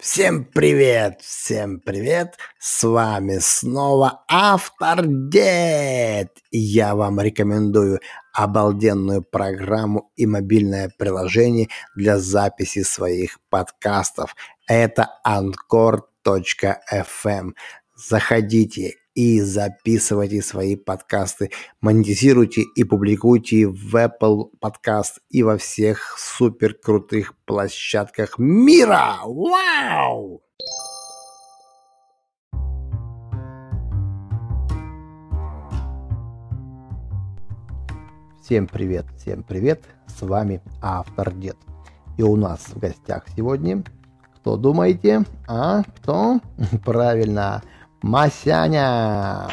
Всем привет, всем привет, с вами снова Автор Дед. Я вам рекомендую обалденную программу и мобильное приложение для записи своих подкастов. Это Anchor.fm. Заходите и записывайте свои подкасты, монетизируйте и публикуйте в Apple Podcast и во всех супер крутых площадках мира. Вау! Всем привет, всем привет, с вами автор Дед. И у нас в гостях сегодня, кто думаете, а кто? Правильно, Масяня.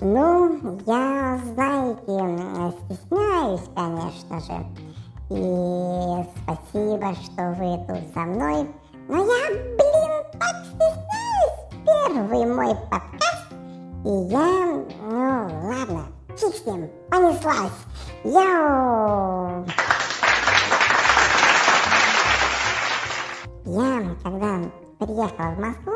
Ну, я, знаете, стесняюсь, конечно же. И спасибо, что вы тут со мной. Но я, блин, так стесняюсь. Первый мой подкаст. И я, ну, ладно, фиг с ним, понеслась. Йоу! Я, когда приехала в Москву,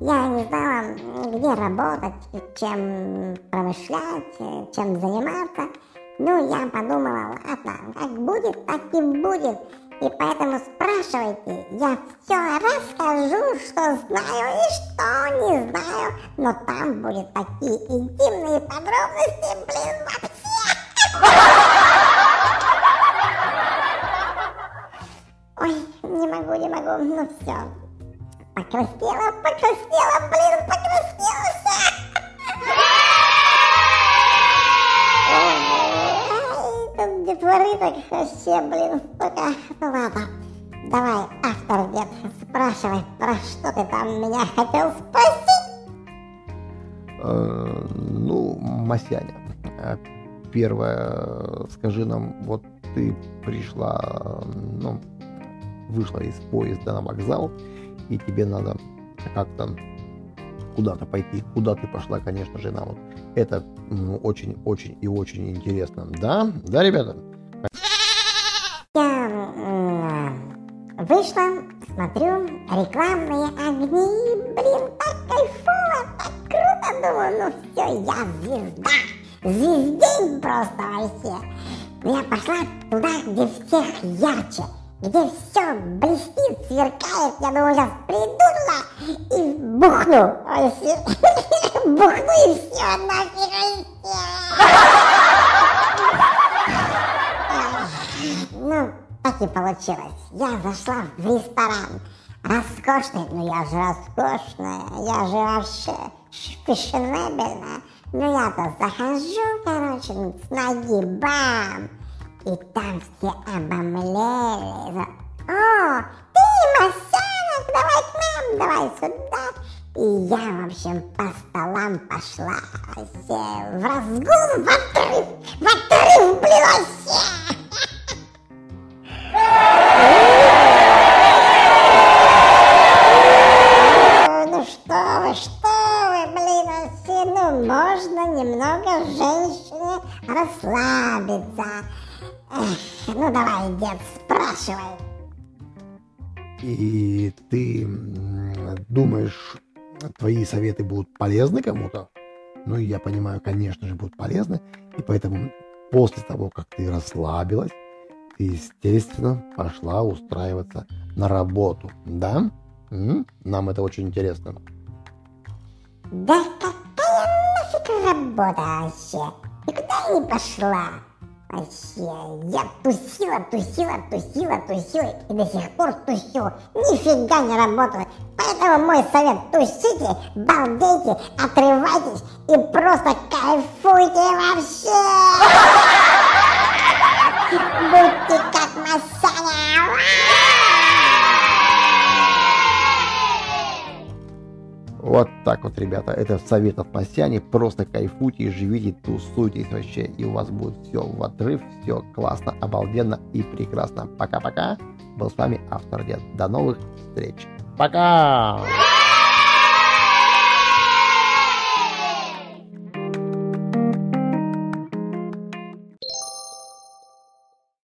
я не знала, где работать, чем промышлять, чем заниматься. Ну, я подумала, ладно, как будет, так и будет. И поэтому спрашивайте, я все расскажу, что знаю и что не знаю. Но там будут такие интимные подробности, блин, ну все. Покраснела, покраснела, блин, покраснела вся. Тут детворы так вообще, блин, столько. Ну ладно, давай, автор дед, спрашивай, про что ты там меня хотел спросить? Э, ну, Масяня, э, первое, скажи нам, вот ты пришла, ну, вышла из поезда на вокзал, и тебе надо как-то куда-то пойти. Куда ты пошла, конечно же, нам вот это очень-очень ну, и очень интересно. Да? Да, ребята? Я вышла, смотрю, рекламные огни, блин, так кайфово, так круто, думаю, ну все, я звезда, звездень просто вообще. Я пошла туда, где всех ярче, где все блестит, сверкает. Я думаю, сейчас приду и бухну. Бухну и все, нафиг Ну, так и получилось. Я зашла в ресторан. Роскошный, ну я же роскошная, я же вообще фешенебельная. Ну я-то захожу, короче, с ноги, бам! И там все обомлели. О, ты, Масянок, давай к нам, давай сюда. И я, в общем, по столам пошла. Все в разгул, в отрыв, в отрыв, вообще. Ну что вы, что вы, блин, ну можно немного женщине расслабиться. Ну давай, дед, спрашивай. И ты думаешь, твои советы будут полезны кому-то? Ну, я понимаю, конечно же, будут полезны. И поэтому после того, как ты расслабилась, ты, естественно, пошла устраиваться на работу. Да? М? Нам это очень интересно. Да какая нафиг работа вообще? Никуда я не пошла. Вообще, я тусила, тусила, тусила, тусила и до сих пор тусю. Нифига не работаю. Поэтому мой совет, тусите, балдейте, отрывайтесь и просто кайфуйте вообще. Будьте как Масяня. Вот так вот, ребята, это совет от Масяни. Просто кайфуйте, живите, тусуйтесь вообще, и у вас будет все в отрыв, все классно, обалденно и прекрасно. Пока-пока. Был с вами Автор Дед. До новых встреч. Пока!